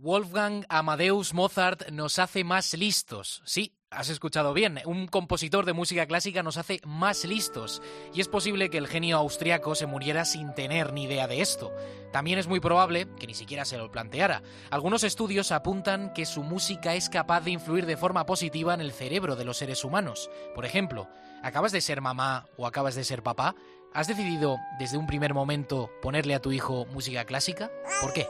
Wolfgang Amadeus Mozart nos hace más listos. Sí, has escuchado bien. Un compositor de música clásica nos hace más listos. Y es posible que el genio austriaco se muriera sin tener ni idea de esto. También es muy probable que ni siquiera se lo planteara. Algunos estudios apuntan que su música es capaz de influir de forma positiva en el cerebro de los seres humanos. Por ejemplo, ¿acabas de ser mamá o acabas de ser papá? ¿Has decidido desde un primer momento ponerle a tu hijo música clásica? ¿Por qué?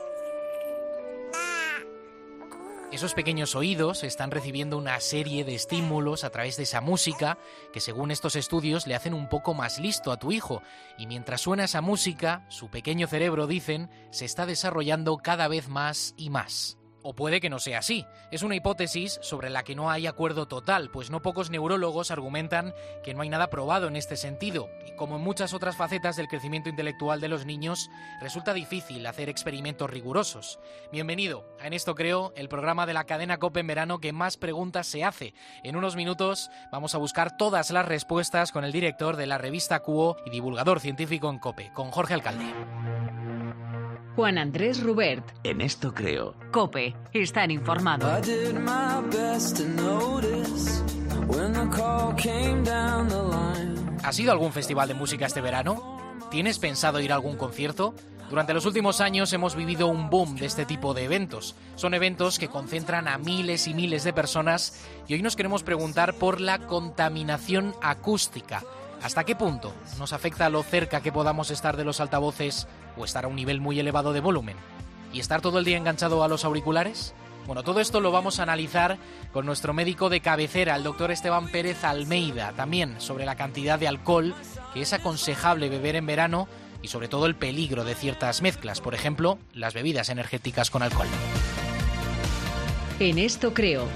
Esos pequeños oídos están recibiendo una serie de estímulos a través de esa música que según estos estudios le hacen un poco más listo a tu hijo y mientras suena esa música, su pequeño cerebro, dicen, se está desarrollando cada vez más y más. O puede que no sea así. Es una hipótesis sobre la que no hay acuerdo total, pues no pocos neurólogos argumentan que no hay nada probado en este sentido. Y como en muchas otras facetas del crecimiento intelectual de los niños, resulta difícil hacer experimentos rigurosos. Bienvenido a En esto creo, el programa de la cadena COPE en verano que más preguntas se hace. En unos minutos vamos a buscar todas las respuestas con el director de la revista Cuo y divulgador científico en COPE, con Jorge Alcalde. Juan Andrés Rubert. En esto creo. Cope, están informados. ¿Has ido a algún festival de música este verano? ¿Tienes pensado ir a algún concierto? Durante los últimos años hemos vivido un boom de este tipo de eventos. Son eventos que concentran a miles y miles de personas y hoy nos queremos preguntar por la contaminación acústica. ¿Hasta qué punto nos afecta lo cerca que podamos estar de los altavoces o estar a un nivel muy elevado de volumen? ¿Y estar todo el día enganchado a los auriculares? Bueno, todo esto lo vamos a analizar con nuestro médico de cabecera, el doctor Esteban Pérez Almeida, también sobre la cantidad de alcohol que es aconsejable beber en verano y sobre todo el peligro de ciertas mezclas, por ejemplo, las bebidas energéticas con alcohol. En esto creo.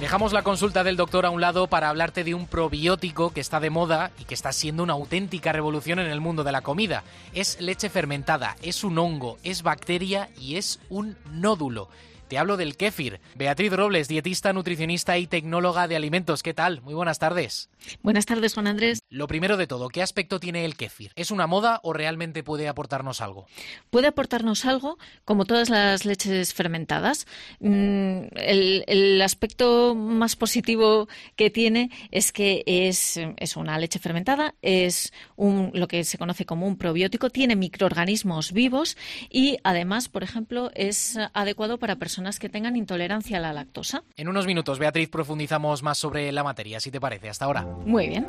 Dejamos la consulta del doctor a un lado para hablarte de un probiótico que está de moda y que está siendo una auténtica revolución en el mundo de la comida. Es leche fermentada, es un hongo, es bacteria y es un nódulo. Te hablo del kéfir. Beatriz Robles, dietista, nutricionista y tecnóloga de alimentos. ¿Qué tal? Muy buenas tardes. Buenas tardes, Juan Andrés. Lo primero de todo, ¿qué aspecto tiene el kéfir? ¿Es una moda o realmente puede aportarnos algo? Puede aportarnos algo, como todas las leches fermentadas. Mm, el, aspecto más positivo que tiene es que es, una leche fermentada, es un, lo que se conoce como un probiótico, tiene microorganismos vivos y además, por ejemplo, es adecuado para personas personas que tengan intolerancia a la lactosa. En unos minutos, Beatriz, profundizamos más sobre la materia, si te parece. Hasta ahora. Muy bien.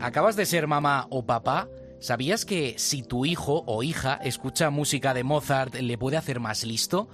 ¿Acabas de ser mamá o papá? ¿Sabías que si tu hijo o hija escucha música de Mozart le puede hacer más listo?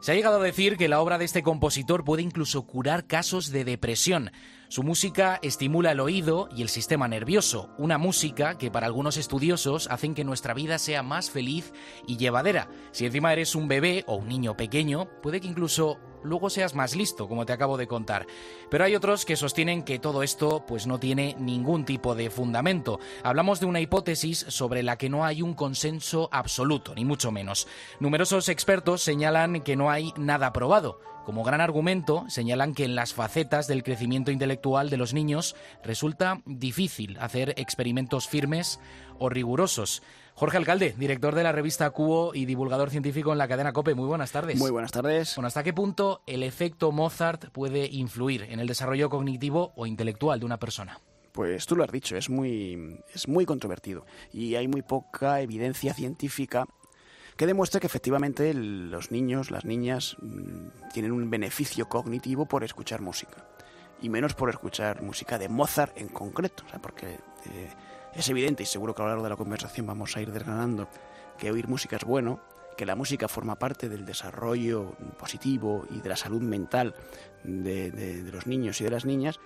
Se ha llegado a decir que la obra de este compositor puede incluso curar casos de depresión. Su música estimula el oído y el sistema nervioso, una música que para algunos estudiosos hacen que nuestra vida sea más feliz y llevadera. Si encima eres un bebé o un niño pequeño, puede que incluso luego seas más listo, como te acabo de contar. Pero hay otros que sostienen que todo esto pues no tiene ningún tipo de fundamento. Hablamos de una hipótesis sobre la que no hay un consenso absoluto, ni mucho menos. Numerosos expertos señalan que no hay nada probado. Como gran argumento, señalan que en las facetas del crecimiento intelectual de los niños resulta difícil hacer experimentos firmes o rigurosos. Jorge Alcalde, director de la revista Cubo y divulgador científico en la cadena COPE. Muy buenas tardes. Muy buenas tardes. Bueno, ¿hasta qué punto el efecto Mozart puede influir en el desarrollo cognitivo o intelectual de una persona? Pues tú lo has dicho, es muy, es muy controvertido y hay muy poca evidencia científica que demuestre que efectivamente los niños, las niñas, mm, tienen un beneficio cognitivo por escuchar música. Y menos por escuchar música de Mozart en concreto, porque eh, es evidente, y seguro que a lo largo de la conversación vamos a ir desgranando, que oír música es bueno, que la música forma parte del desarrollo positivo y de la salud mental de, los niños y de las niñas,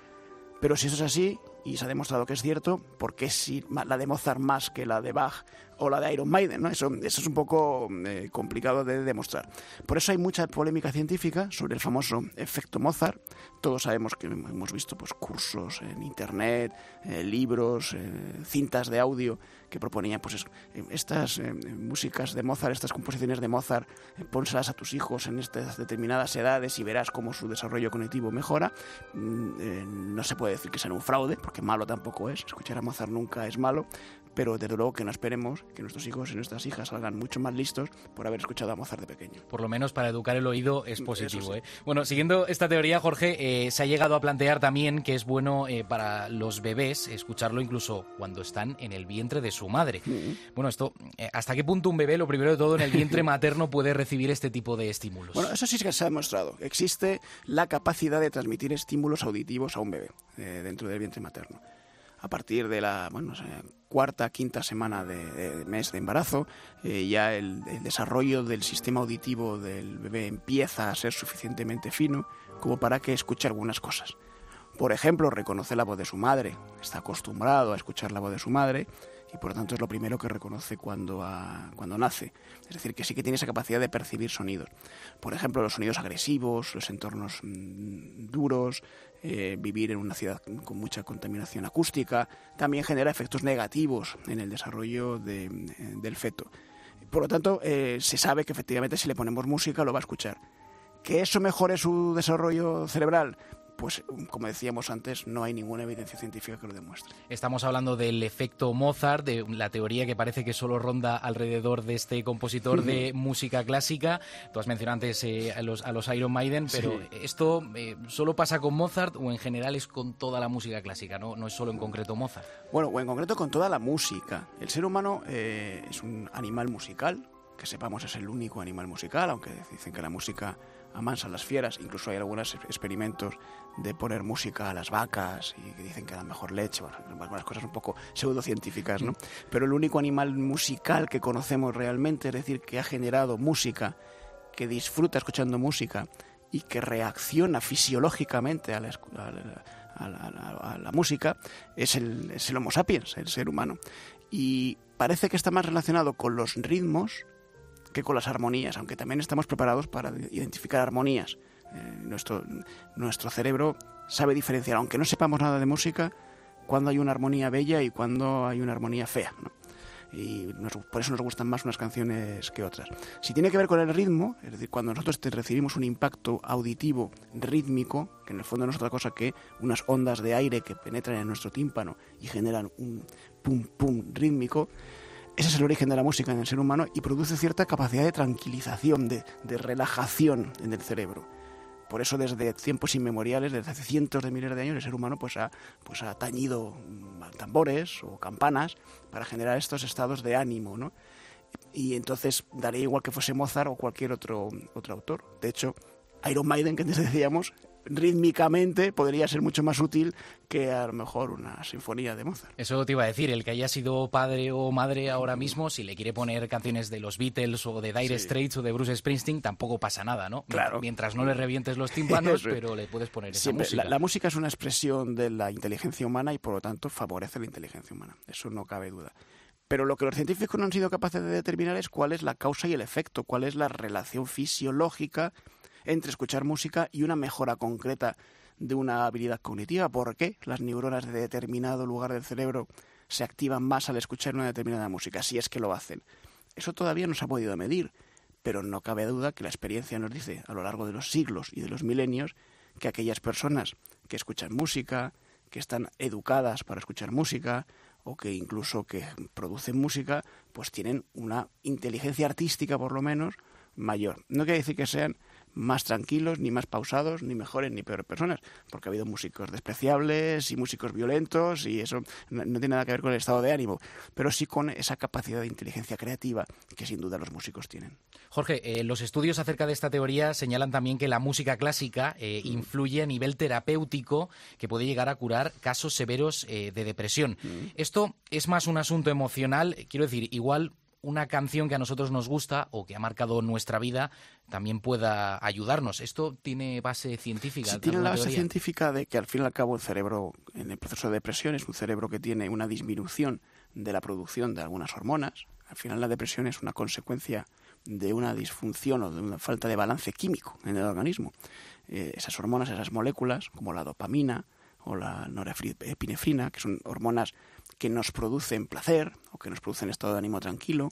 pero si eso es así, y se ha demostrado que es cierto, porque si la de Mozart más que la de Bach o la de Iron Maiden, ¿no? Eso, eso es un poco eh, complicado de demostrar. Por eso hay mucha polémica científica sobre el famoso efecto Mozart. Todos sabemos que hemos visto pues, cursos en internet, eh, libros, eh, cintas de audio que proponían pues estas músicas de Mozart, estas composiciones de Mozart, pónselas a tus hijos en estas determinadas edades y verás cómo su desarrollo cognitivo mejora. Mm, no se puede decir que sea un fraude, porque malo tampoco es. Escuchar a Mozart nunca es malo, pero desde luego que no esperemos que nuestros hijos y nuestras hijas salgan mucho más listos por haber escuchado a Mozart de pequeño. Por lo menos para educar el oído es positivo. ¿eh? Bueno, siguiendo esta teoría, Jorge, eh, se ha llegado a plantear también que es bueno eh, para los bebés escucharlo incluso cuando están en el vientre de su madre. Mm. Bueno, esto, ¿hasta qué punto un bebé, lo primero de todo, en el vientre materno puede recibir este tipo de estímulos? Bueno, eso sí que se ha demostrado. Existe la capacidad de transmitir estímulos auditivos a un bebé dentro del vientre materno a partir de la bueno, cuarta, quinta semana de, mes de embarazo, eh, ya el, desarrollo del sistema auditivo del bebé empieza a ser suficientemente fino como para que escuche algunas cosas. Por ejemplo, reconoce la voz de su madre, está acostumbrado a escuchar la voz de su madre y por lo tanto es lo primero que reconoce cuando, cuando nace. Es decir, que sí que tiene esa capacidad de percibir sonidos. Por ejemplo, los sonidos agresivos, los entornos mm, duros, eh, vivir en una ciudad con mucha contaminación acústica, también genera efectos negativos en el desarrollo eh, del feto. Por lo tanto, eh, se sabe que efectivamente si le ponemos música lo va a escuchar. ¿Que eso mejore su desarrollo cerebral? Pues como decíamos antes, no hay ninguna evidencia científica que lo demuestre. Estamos hablando del efecto Mozart, de la teoría que parece que solo ronda alrededor de este compositor de música clásica. Tú has mencionado antes eh, a, los, a los Iron Maiden, pero ¿esto eh, solo pasa con Mozart o en general es con toda la música clásica? No, no es solo en concreto Mozart. Bueno, o en concreto con toda la música. El ser humano eh, es un animal musical, que sepamos es el único animal musical, aunque dicen que la música amansa a las fieras, incluso hay algunos experimentos de poner música a las vacas y que dicen que da mejor leche, bueno, algunas cosas un poco pseudocientíficas, ¿no? Pero el único animal musical que conocemos realmente, es decir, que ha generado música, que disfruta escuchando música y que reacciona fisiológicamente a la, música, es el Homo sapiens, el ser humano. Y parece que está más relacionado con los ritmos que con las armonías, aunque también estamos preparados para identificar armonías. Eh, nuestro, nuestro cerebro sabe diferenciar, aunque no sepamos nada de música, cuando hay una armonía bella y cuando hay una armonía fea. Y por eso nos gustan más unas canciones que otras. Si tiene que ver con el ritmo, es decir, cuando nosotros recibimos un impacto auditivo rítmico, que en el fondo no es otra cosa que unas ondas de aire que penetran en nuestro tímpano y generan un pum pum rítmico, ese es el origen de la música en el ser humano y produce cierta capacidad de tranquilización, de, relajación en el cerebro. Por eso desde tiempos inmemoriales, desde hace cientos de miles de años, el ser humano pues ha, pues ha tañido mm, tambores o campanas para generar estos estados de ánimo, ¿no? Y entonces daría igual que fuese Mozart o cualquier otro, otro autor. De hecho, Iron Maiden, que antes decíamos, rítmicamente podría ser mucho más útil que a lo mejor una sinfonía de Mozart. Eso te iba a decir, el que haya sido padre o madre ahora mismo, si le quiere poner canciones de los Beatles o de Dire Straits o de Bruce Springsteen, tampoco pasa nada, ¿no? Claro. Mientras no le revientes los tímpanos, pero le puedes poner esa música. La, música es una expresión de la inteligencia humana y por lo tanto favorece la inteligencia humana, eso no cabe duda. Pero lo que los científicos no han sido capaces de determinar es cuál es la causa y el efecto, cuál es la relación fisiológica entre escuchar música y una mejora concreta de una habilidad cognitiva. ¿Por qué las neuronas de determinado lugar del cerebro se activan más al escuchar una determinada música, si es que lo hacen? Eso todavía no se ha podido medir, pero no cabe duda que la experiencia nos dice a lo largo de los siglos y de los milenios que aquellas personas que escuchan música, que están educadas para escuchar música o que incluso que producen música, pues tienen una inteligencia artística por lo menos mayor. No quiere decir que sean más tranquilos, ni más pausados, ni mejores ni peores personas, porque ha habido músicos despreciables y músicos violentos y eso no, tiene nada que ver con el estado de ánimo, pero sí con esa capacidad de inteligencia creativa que sin duda los músicos tienen. Jorge, eh, los estudios acerca de esta teoría señalan también que la música clásica eh, mm. influye a nivel terapéutico que puede llegar a curar casos severos eh, de depresión. Mm. Esto es más un asunto emocional, quiero decir, igual una canción que a nosotros nos gusta o que ha marcado nuestra vida también pueda ayudarnos. ¿Esto tiene base científica? Sí, tiene la base científica de que al fin y al cabo el cerebro, en el proceso de depresión, es un cerebro que tiene una disminución de la producción de algunas hormonas. Al final la depresión es una consecuencia de una disfunción o de una falta de balance químico en el organismo. Eh, esas hormonas, esas moléculas, como la dopamina o la norepinefrina, que son hormonas que nos producen placer o que nos producen estado de ánimo tranquilo,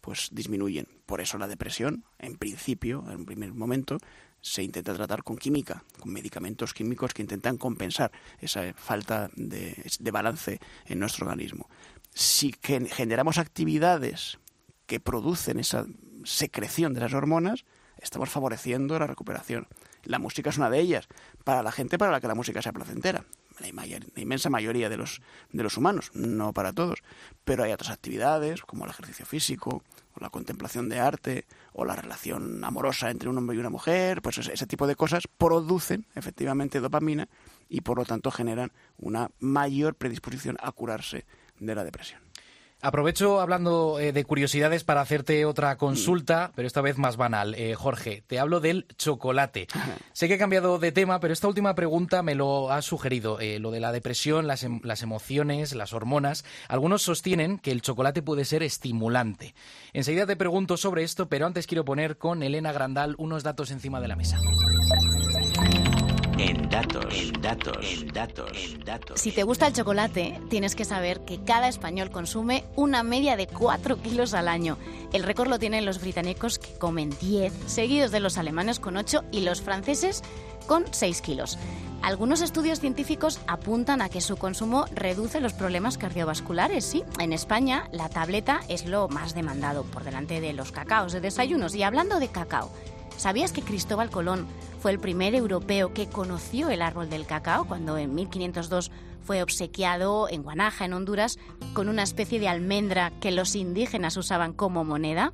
pues disminuyen. Por eso la depresión, en principio, en un primer momento, se intenta tratar con química, con medicamentos químicos que intentan compensar esa falta de, de balance en nuestro organismo. Si generamos actividades que producen esa secreción de las hormonas, estamos favoreciendo la recuperación. La música es una de ellas, para la gente para la que la música sea placentera. La, inmensa mayoría de los, de los humanos, no para todos, pero hay otras actividades como el ejercicio físico, o la contemplación de arte, o la relación amorosa entre un hombre y una mujer, pues ese tipo de cosas producen efectivamente dopamina y por lo tanto generan una mayor predisposición a curarse de la depresión. Aprovecho hablando eh, de curiosidades para hacerte otra consulta, pero esta vez más banal. Eh, Jorge, te hablo del chocolate. sé que he cambiado de tema, pero esta última pregunta me lo ha sugerido. Eh, lo de la depresión, las, em, las, emociones, las hormonas. Algunos sostienen que el chocolate puede ser estimulante. Enseguida te pregunto sobre esto, pero antes quiero poner con Elena Grandal unos datos encima de la mesa. En datos, en datos, en datos, en datos. Si te gusta el chocolate, tienes que saber que cada español consume una media de 4 kilos al año. El récord lo tienen los británicos que comen 10, seguidos de los alemanes con 8 y los franceses con 6 kilos. Algunos estudios científicos apuntan a que su consumo reduce los problemas cardiovasculares. Sí, en España la tableta es lo más demandado por delante de los cacaos de desayunos. Y hablando de cacao, ¿sabías que Cristóbal Colón fue el primer europeo que conoció el árbol del cacao cuando en 1502 fue obsequiado en Guanaja, en Honduras, con una especie de almendra que los indígenas usaban como moneda.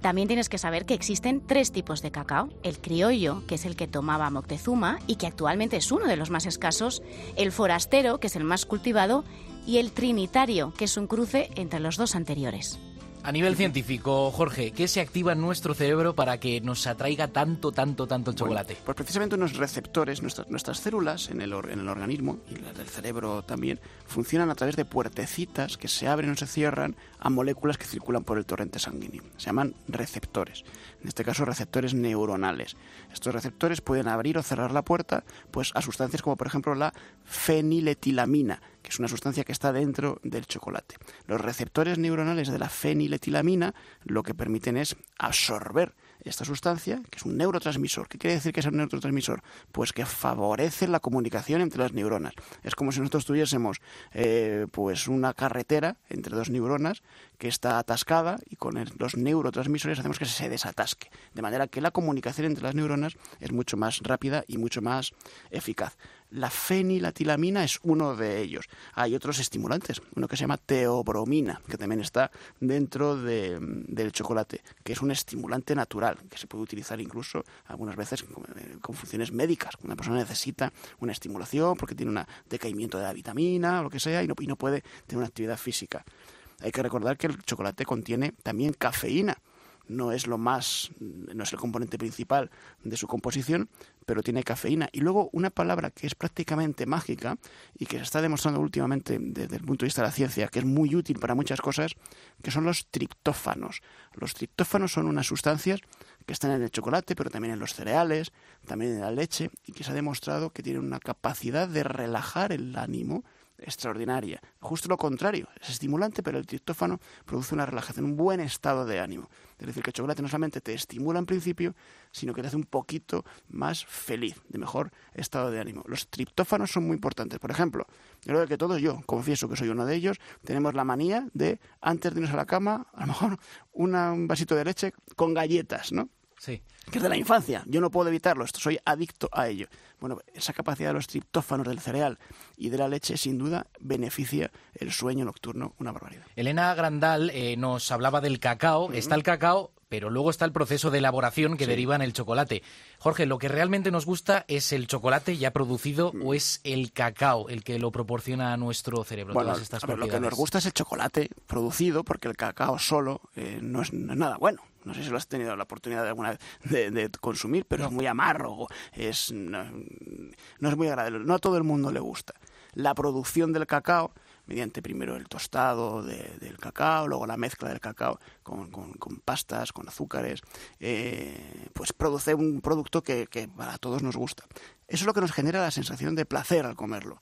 También tienes que saber que existen tres tipos de cacao. El criollo, que es el que tomaba Moctezuma y que actualmente es uno de los más escasos, el forastero, que es el más cultivado, y el trinitario, que es un cruce entre los dos anteriores. A nivel científico, Jorge, ¿qué se activa en nuestro cerebro para que nos atraiga tanto, tanto, tanto el chocolate? pues precisamente unos receptores, nuestras, nuestras células en el, en el organismo y las del cerebro también, funcionan a través de puertecitas que se abren o se cierran a moléculas que circulan por el torrente sanguíneo. Se llaman receptores, en este caso receptores neuronales. Estos receptores pueden abrir o cerrar la puerta pues, a sustancias como por ejemplo la feniletilamina, que es una sustancia que está dentro del chocolate. Los receptores neuronales de la feniletilamina lo que permiten es absorber esta sustancia, que es un neurotransmisor. ¿Qué quiere decir que es un neurotransmisor? Pues que favorece la comunicación entre las neuronas. Es como si nosotros tuviésemos eh, pues una carretera entre dos neuronas que está atascada y con los neurotransmisores hacemos que se desatasque. De manera que la comunicación entre las neuronas es mucho más rápida y mucho más eficaz. La feniletilamina es uno de ellos. Hay otros estimulantes, uno que se llama teobromina, que también está dentro del chocolate, que es un estimulante natural, que se puede utilizar incluso algunas veces con, funciones médicas. Una persona necesita una estimulación porque tiene un decaimiento de la vitamina o lo que sea y no, y no puede tener una actividad física. Hay que recordar que el chocolate contiene también cafeína no es lo más, no es el componente principal de su composición, pero tiene cafeína. Y luego una palabra que es prácticamente mágica y que se está demostrando últimamente desde el punto de vista de la ciencia, que es muy útil para muchas cosas, que son los triptófanos. Los triptófanos son unas sustancias que están en el chocolate, pero también en los cereales, también en la leche, y que se ha demostrado que tienen una capacidad de relajar el ánimo extraordinaria. Justo lo contrario, es estimulante, pero el triptófano produce una relajación, un buen estado de ánimo. Es decir, que el chocolate no solamente te estimula en principio, sino que te hace un poquito más feliz, de mejor estado de ánimo. Los triptófanos son muy importantes. Por ejemplo, yo creo que todos, yo confieso que soy uno de ellos, tenemos la manía de, antes de irnos a la cama, a lo mejor un vasito de leche con galletas, ¿no? Sí. Que es de la infancia. Yo no puedo evitarlo, soy adicto a ello. Bueno, esa capacidad de los triptófanos del cereal y de la leche, sin duda, beneficia el sueño nocturno una barbaridad. Elena Grandal eh, nos hablaba del cacao. Está el cacao, pero luego está el proceso de elaboración que Sí. deriva en el chocolate. Jorge, ¿lo que realmente nos gusta es el chocolate ya producido Mm. o es el cacao el que lo proporciona a nuestro cerebro? Bueno, todas estas a ver, lo que nos gusta es el chocolate producido, porque el cacao solo eh, no es nada bueno. No sé si lo has tenido la oportunidad de alguna vez de, de consumir, pero es muy amargo, es, no, no es muy agradable. No a todo el mundo le gusta. La producción del cacao, mediante primero el tostado de- del cacao, luego la mezcla del cacao con, con- con pastas, con azúcares, eh, pues produce un producto que, que para todos nos gusta. Eso es lo que nos genera la sensación de placer al comerlo.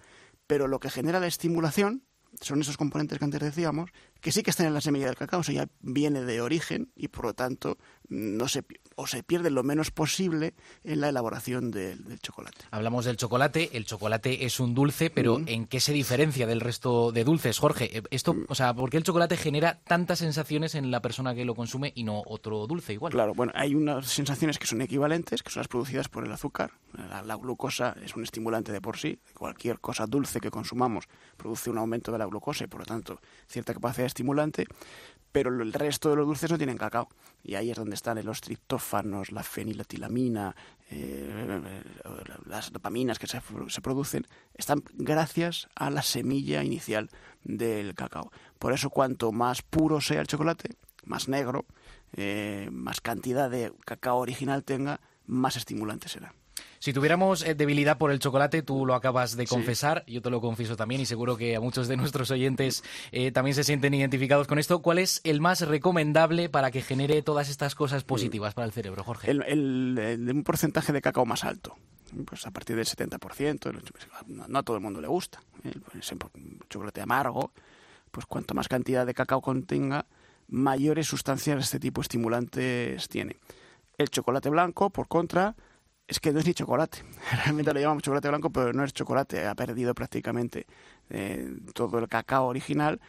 Pero lo que genera la estimulación son esos componentes que antes decíamos, que sí que están en la semilla del cacao, eso ya viene de origen y por lo tanto no se, o se pierde lo menos posible en la elaboración del, del chocolate. Hablamos del chocolate, el chocolate es un dulce, pero Mm. ¿en qué se diferencia del resto de dulces, Jorge? Eh, Esto, o sea, ¿por qué el chocolate genera tantas sensaciones en la persona que lo consume y no otro dulce igual? Claro, bueno, hay unas sensaciones que son equivalentes, que son las producidas por el azúcar. La, la glucosa es un estimulante de por sí. Cualquier cosa dulce que consumamos produce un aumento de la glucosa y, por lo tanto, cierta capacidad estimulante. Pero el resto de los dulces no tienen cacao. Y ahí es donde están los triptófanos, la feniletilamina, eh, las dopaminas que se, se producen. Están gracias a la semilla inicial del cacao. Por eso, cuanto más puro sea el chocolate, más negro, eh, más cantidad de cacao original tenga, más estimulante será. Si tuviéramos eh, debilidad por el chocolate, tú lo acabas de Sí. confesar, yo te lo confieso también y seguro que a muchos de nuestros oyentes eh, también se sienten identificados con esto. ¿Cuál es el más recomendable para que genere todas estas cosas positivas para el cerebro, Jorge? El, el- un porcentaje de cacao más alto, pues a partir del 70%, el- no, a todo el mundo le gusta. El, chocolate amargo, pues cuanto más cantidad de cacao contenga, mayores sustancias de este tipo estimulantes tiene. El chocolate blanco, por contra, es que no es ni chocolate. Realmente lo llamamos chocolate blanco, pero no es chocolate. Ha perdido prácticamente eh, todo el cacao original.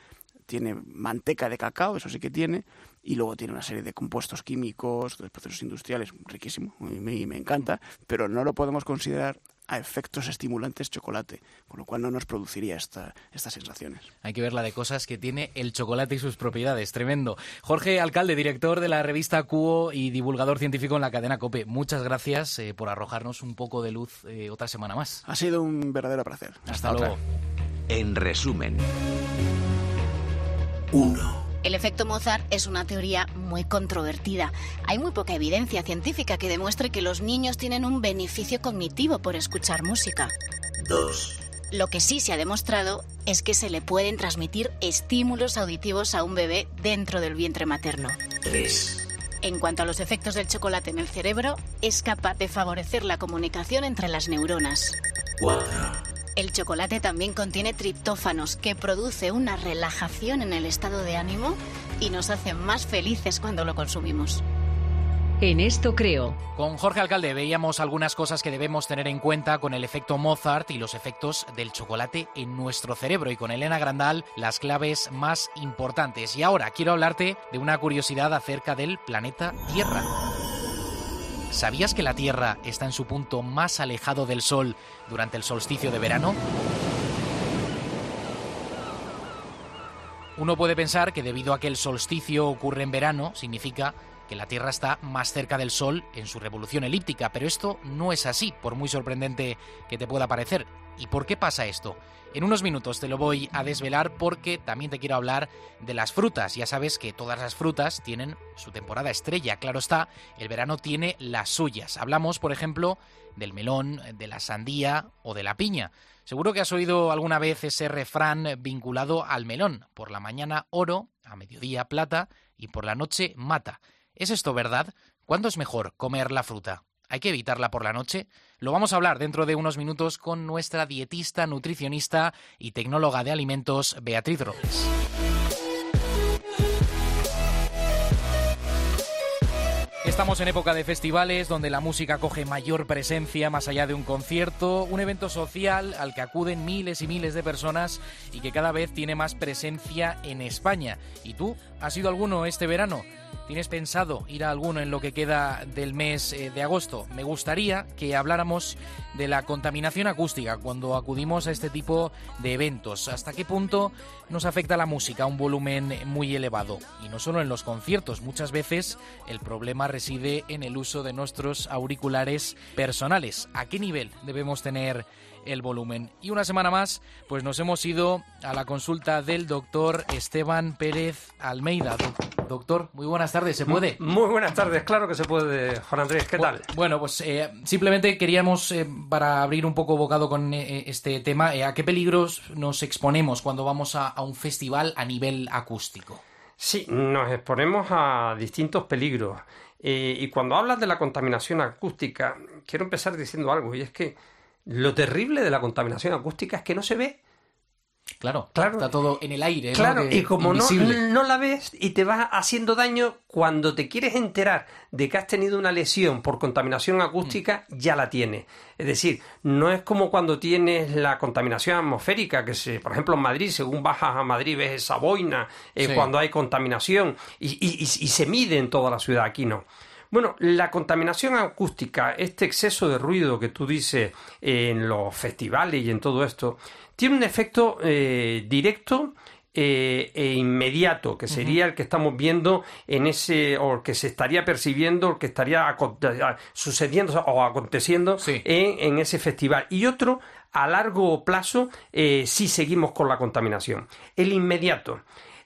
Tiene manteca de cacao, eso sí que tiene, y luego tiene una serie de compuestos químicos, de procesos industriales, riquísimo, y me, me encanta, pero no lo podemos considerar a efectos estimulantes chocolate, con lo cual no nos produciría esta, estas sensaciones. Hay que ver la de cosas que tiene el chocolate y sus propiedades. Tremendo. Jorge Alcalde, director de la revista Cuo y divulgador científico en la cadena COPE. Muchas gracias eh, por arrojarnos un poco de luz eh, otra semana más. Ha sido un verdadero placer. Hasta, otra. luego. En resumen. 1. El efecto Mozart es una teoría muy controvertida. Hay muy poca evidencia científica que demuestre que los niños tienen un beneficio cognitivo por escuchar música. 2. Lo que sí se ha demostrado es que se le pueden transmitir estímulos auditivos a un bebé dentro del vientre materno. 3. En cuanto a los efectos del chocolate en el cerebro, es capaz de favorecer la comunicación entre las neuronas. 4. El chocolate también contiene triptófanos, que produce una relajación en el estado de ánimo y nos hace más felices cuando lo consumimos. En esto creo. Con Jorge Alcalde veíamos algunas cosas que debemos tener en cuenta con el efecto Mozart y los efectos del chocolate en nuestro cerebro y con Elena Grandal las claves más importantes. Y ahora quiero hablarte de una curiosidad acerca del planeta Tierra. ¿Sabías que la Tierra está en su punto más alejado del Sol durante el solsticio de verano? Uno puede pensar que debido a que el solsticio ocurre en verano, significa que la Tierra está más cerca del Sol en su revolución elíptica, pero esto no es así, por muy sorprendente que te pueda parecer. ¿Y por qué pasa esto? En unos minutos te lo voy a desvelar porque también te quiero hablar de las frutas. Ya sabes que todas las frutas tienen su temporada estrella, claro está, el verano tiene las suyas. Hablamos, por ejemplo, del melón, de la sandía o de la piña. Seguro que has oído alguna vez ese refrán vinculado al melón. Por la mañana oro, a mediodía plata y por la noche mata. ¿Es esto verdad? ¿Cuándo es mejor comer la fruta? ¿Hay que evitarla por la noche? Lo vamos a hablar dentro de unos minutos con nuestra dietista, nutricionista y tecnóloga de alimentos, Beatriz Robles. Estamos en época de festivales donde la música coge mayor presencia más allá de un concierto, un evento social al que acuden miles y miles de personas y que cada vez tiene más presencia en España. ¿Y tú? ¿Has ido alguno este verano? ¿Tienes pensado ir a alguno en lo que queda del mes eh, de agosto? Me gustaría que habláramos de la contaminación acústica cuando acudimos a este tipo de eventos. ¿Hasta qué punto nos afecta la música a un volumen muy elevado? Y no solo en los conciertos, muchas veces el problema reside en el uso de nuestros auriculares personales. ¿A qué nivel debemos tener el volumen. Y una semana más, pues nos hemos ido a la consulta del doctor Esteban Pérez Almeida. doctor, muy buenas tardes, ¿se puede? Muy buenas tardes, claro que se puede, Juan Andrés, ¿qué tal? Bueno, pues eh, simplemente queríamos, eh, para abrir un poco bocado con eh, este tema, ¿a qué peligros nos exponemos cuando vamos a, a un festival a nivel acústico? Sí, nos exponemos a distintos peligros. y cuando hablas de la contaminación acústica, quiero empezar diciendo algo, y es que lo terrible de la contaminación acústica es que no se ve. Claro, claro, está todo en el aire. Claro, y como no, no, la ves y te va haciendo daño, cuando te quieres enterar de que has tenido una lesión por contaminación acústica, mm. ya la tienes. Es decir, no es como cuando tienes la contaminación atmosférica, que se, por ejemplo en Madrid, según bajas a Madrid, ves esa boina eh, cuando hay contaminación y, y se mide en toda la ciudad. Aquí no. Bueno, la contaminación acústica, este exceso de ruido que tú dices en los festivales y en todo esto, tiene un efecto eh, directo eh, e inmediato, que sería el que estamos viendo en ese, o que se estaría percibiendo, o que estaría sucediendo o aconteciendo en, ese festival. Y otro, a largo plazo, eh, si seguimos con la contaminación. El inmediato.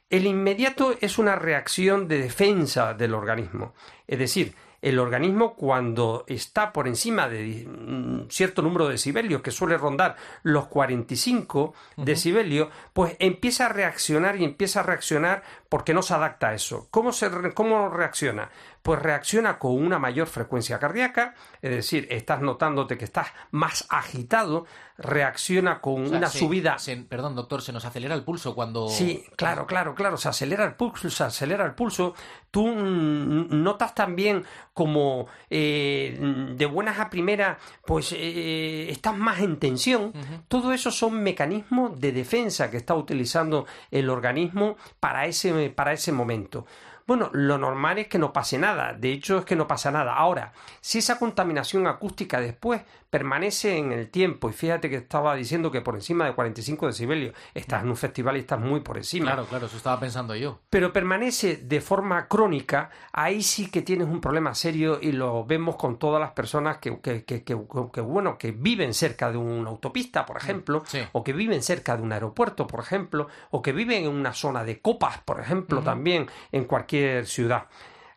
El inmediato es una reacción de defensa del organismo. Es decir, el organismo cuando está por encima de un cierto número de decibelios, que suele rondar los 45 decibelios, pues empieza a reaccionar y empieza a reaccionar porque no se adapta a eso. ¿Cómo, se, cómo reacciona? Pues reacciona con una mayor frecuencia cardíaca, es decir, estás notándote que estás más agitado, reacciona con una subida. perdón, doctor, se nos acelera el pulso cuando. Sí, claro, claro, claro. Se acelera el pulso, se acelera el pulso. Tú notas también como eh, de buenas a primeras, pues eh, estás más en tensión. Todo eso son mecanismos de defensa que está utilizando el organismo para ese, para ese momento. Bueno, lo normal es que no pase nada, de hecho es que no pasa nada. Ahora, si esa contaminación acústica después permanece en el tiempo. Y fíjate que estaba diciendo que por encima de 45 decibelios estás en un festival y estás muy por encima. Claro, claro, eso estaba pensando yo. Pero permanece de forma crónica, ahí sí que tienes un problema serio y lo vemos con todas las personas que, que, que, que bueno, que viven cerca de una autopista, por ejemplo, o que viven cerca de un aeropuerto, por ejemplo, o que viven en una zona de copas, por ejemplo, también en cualquier ciudad.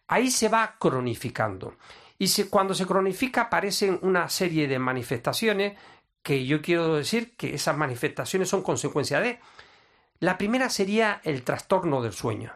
Ahí se va cronificando. Y cuando se cronifica aparecen una serie de manifestaciones que yo quiero decir que esas manifestaciones son consecuencia de... La primera sería el trastorno del sueño.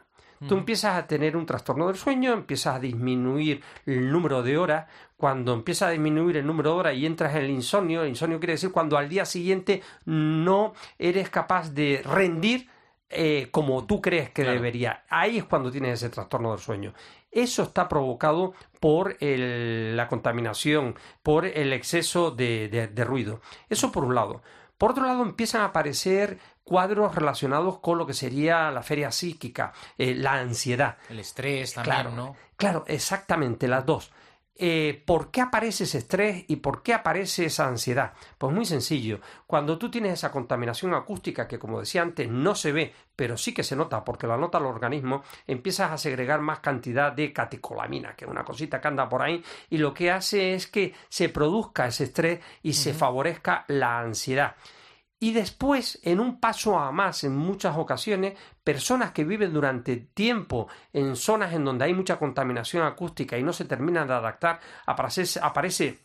Tú empiezas a tener un trastorno del sueño, empiezas a disminuir el número de horas. Cuando empieza a disminuir el número de horas y entras en el insomnio, el insomnio quiere decir cuando al día siguiente no eres capaz de rendir eh, como tú crees que debería. Ahí es cuando tienes ese trastorno del sueño. Eso está provocado por la contaminación, por el exceso de, ruido. Eso por un lado. Por otro lado, empiezan a aparecer cuadros relacionados con lo que sería la feria psíquica, eh, la ansiedad. El estrés también, claro, ¿no? Claro, exactamente, las dos. Eh, ¿por qué aparece ese estrés y por qué aparece esa ansiedad? Pues muy sencillo, cuando tú tienes esa contaminación acústica que como decía antes no se ve, pero sí que se nota porque la nota el organismo, empiezas a segregar más cantidad de catecolamina, que es una cosita que anda por ahí, y lo que hace es que se produzca ese estrés y se favorezca la ansiedad. Y después, en un paso a más, en muchas ocasiones, personas que viven durante tiempo en zonas en donde hay mucha contaminación acústica y no se terminan de adaptar, aparece, aparece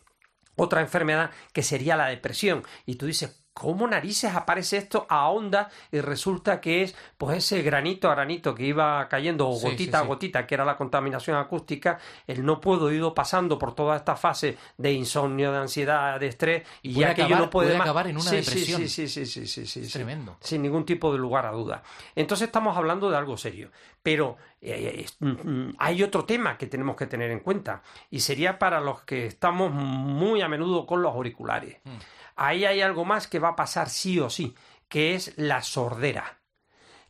otra enfermedad que sería la depresión. Y tú dices, ¿Cómo narices aparece esto a onda y resulta que es pues ese granito a granito que iba cayendo o gotita a gotita que era la contaminación acústica, el no puedo ido pasando por toda esta fase de insomnio, de ansiedad, de estrés y, ya que yo no puede, acabar en una depresión. Sí, sí, sí, sí, sí, tremendo. Sin ningún tipo de lugar a duda. Entonces estamos hablando de algo serio, pero eh, mm, mm, hay otro tema que tenemos que tener en cuenta y sería para los que estamos muy a menudo con los auriculares. Mm ahí hay algo más que va a pasar sí o sí, que es la sordera.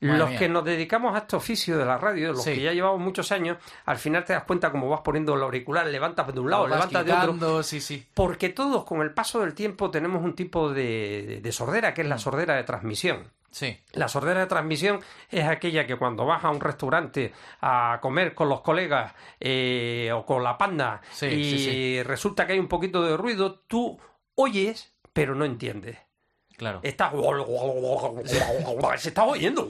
Madre los mía. que nos dedicamos a este oficio de la radio, los Sí. que ya llevamos muchos años, al final te das cuenta como vas poniendo el auricular, levantas de un lado, levantas de otro. sí, sí. Porque todos, con el paso del tiempo, tenemos un tipo de, de- de sordera, que es la sordera de transmisión. Sí. La sordera de transmisión es aquella que cuando vas a un restaurante a comer con los colegas eh, o con la panda y resulta que hay un poquito de ruido, tú oyes, pero no entiendes. Claro. Estás... Se está oyendo.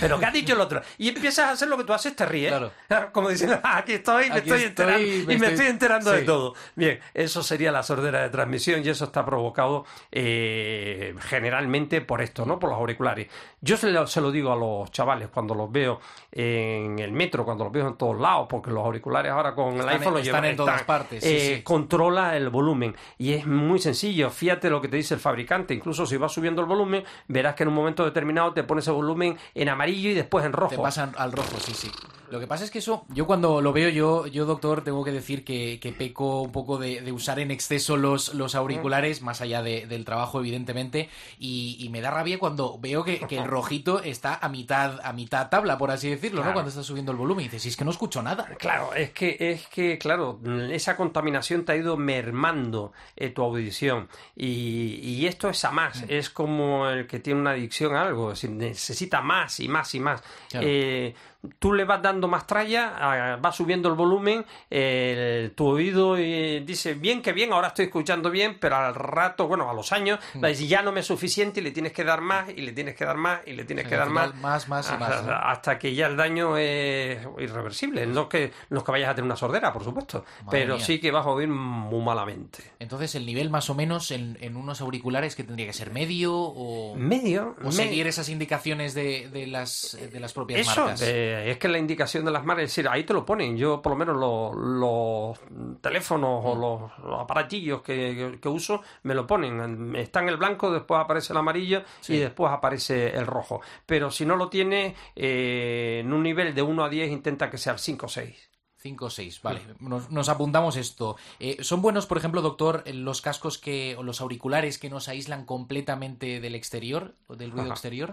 Pero ¿qué ha dicho el otro? Y empiezas a hacer lo que tú haces, te ríes. Claro. Como diciendo, "Ah, aquí estoy, me Aquí estoy enterando. y me estoy- estoy enterando de todo. Bien, eso sería la sordera de transmisión y eso está provocado eh, generalmente por esto, ¿no? Por los auriculares. Yo se lo, se lo digo a los chavales cuando los veo en el metro, cuando los veo en todos lados, porque los auriculares ahora con el Están en- iPhone los están llevan- en todas partes, sí, eh, sí. controla el volumen y es muy sencillo. Fíjate lo que te dice el fabricante. Incluso si vas subiendo el volumen, verás que en un momento determinado te pone ese volumen en amarillo y después en rojo. Te pasan al rojo, sí, sí. Lo que pasa es que eso, yo cuando lo veo, yo, yo doctor, tengo que decir que, que peco un poco de, de usar en exceso los, los auriculares, más allá de- del trabajo, evidentemente, y, y me da rabia cuando veo que, que el rojito está a mitad, a mitad tabla, por así decirlo, ¿no? Cuando estás subiendo el volumen y dices, si es que no escucho nada. Claro, es que, es que, claro, esa contaminación te ha ido mermando eh, tu audición. Y, y esto es a más. Es como el que tiene una adicción a algo. Necesita más y más y más. Claro. Eh, tú le vas dando más tralla, vas subiendo el volumen, eh, tu oído eh, dice, bien que bien, ahora estoy escuchando bien, pero al rato, bueno, a los años, Mm. va a decir, ya no me es suficiente y le tienes que dar más y le tienes que dar más y le tienes Sí, que dar final, más. más, más y más, hasta, ¿no? hasta que ya el daño es irreversible. No que, no es que vayas a tener una sordera, por supuesto, Madre pero mía. sí que vas a oír muy malamente. Entonces, el nivel más o menos en, en unos auriculares que tendría que ser medio o, Medio. o me- seguir esas indicaciones de, de las, de las propias Eso, marcas. eh, es que la indicación de las marcas, es decir, ahí te lo ponen. Yo, por lo menos, los, los teléfonos o los, los aparatillos que, que- que uso me lo ponen. Está en el blanco, después aparece el amarillo Sí. y después aparece el rojo. Pero si no lo tiene, eh, en un nivel de 1 a 10, intenta que sea el 5 o 6. 5 o 6, vale. Nos, nos apuntamos esto. Eh, ¿Son buenos, por ejemplo, doctor, los cascos que o los auriculares que nos aíslan completamente del exterior, o del ruido exterior?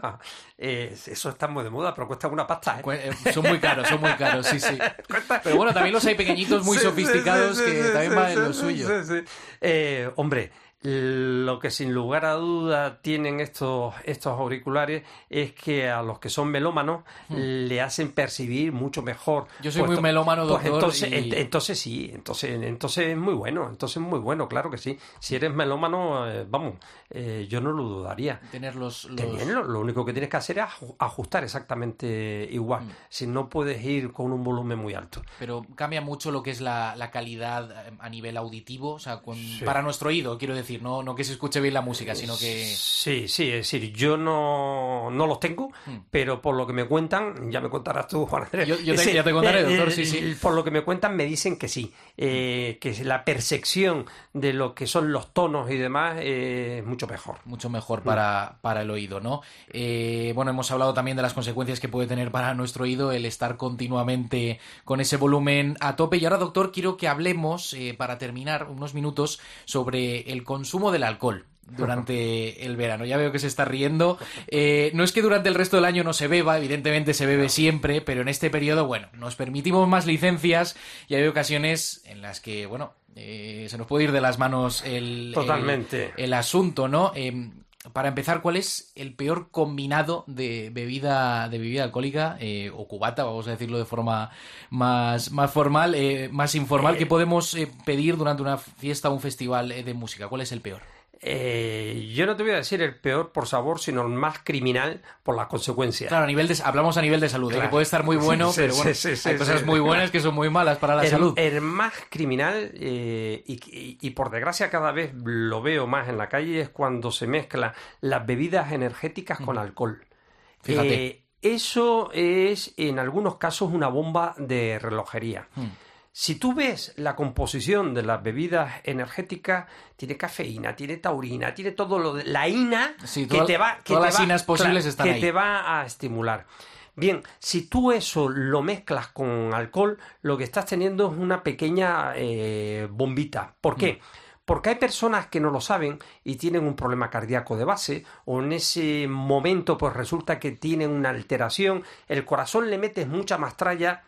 Eh, eso está muy de moda, pero cuesta una pasta. ¿eh? Eh, Son muy caros, son muy caros, sí, sí. Cuesta- Pero bueno, también los hay pequeñitos muy Sí, sofisticados sí, que también sí, van en sí, lo suyo. sí, sí. Eh, hombre, lo que sin lugar a duda tienen estos, estos auriculares es que a los que son melómanos le hacen percibir mucho mejor. Hmm. Yo soy muy melómano, pues doctor, entonces, y- entonces sí, entonces, entonces es muy bueno, entonces es muy bueno, claro que sí. Si eres melómano, eh, vamos, eh, yo no lo dudaría. Tener los... los- Tenerlo, lo único que tienes que hacer es aju- ajustar exactamente igual. Mm. Si no puedes ir con un volumen muy alto. Pero cambia mucho lo que es la, la calidad eh, a nivel auditivo, o sea, con- para nuestro oído, quiero decir, no, no que se escuche bien la música, sino que... Sí, sí, es decir, yo no, no los tengo, Mm. pero por lo que me cuentan, ya me contarás tú, Juan Andrés. Yo- yo te- ya te contaré, eh, doctor, eh, sí, sí. Por lo que me cuentan, me dicen que sí, eh, que la percepción de lo que son los tonos y demás eh, es mucho mejor. mucho mejor para, para el oído, ¿no? Eh, bueno, hemos hablado también de las consecuencias que puede tener para nuestro oído el estar continuamente con ese volumen a tope. Y ahora, doctor, quiero que hablemos, eh, para terminar, unos minutos sobre el consumo del alcohol durante el verano. Ya veo que se está riendo. Eh, no es que durante el resto del año no se beba, evidentemente se bebe siempre, pero en este periodo, bueno, nos permitimos más licencias y hay ocasiones en las que, bueno, eh, se nos puede ir de las manos el, Totalmente. el, el asunto, ¿no? Eh, para empezar, ¿cuál es el peor combinado de bebida de bebida alcohólica eh, o cubata, vamos a decirlo de forma más, más formal, eh, más informal, que podemos eh, pedir durante una fiesta o un festival eh, de música? ¿Cuál es el peor? Eh, yo no te voy a decir el peor por sabor, sino el más criminal por las consecuencias. Claro, a nivel de, hablamos a nivel de salud, ¿eh? Claro. que puede estar muy bueno, Sí, pero bueno, sí, sí, hay cosas muy buenas que son muy malas para la el, salud. el más criminal, eh, y, y- y por desgracia cada vez lo veo más en la calle, es cuando se mezclan las bebidas energéticas con alcohol. Fíjate. Eso es en algunos casos una bomba de relojería. Hmm. Si tú ves la composición de las bebidas energéticas, tiene cafeína, tiene taurina, tiene todo lo de la ina Sí, que te va, que todas te las va- posibles están que ahí. te va a estimular. Bien, si tú eso lo mezclas con alcohol, lo que estás teniendo es una pequeña eh, bombita. ¿Por qué? Mm. Porque hay personas que no lo saben y tienen un problema cardíaco de base o en ese momento pues resulta que tienen una alteración, el corazón le metes mucha más tralla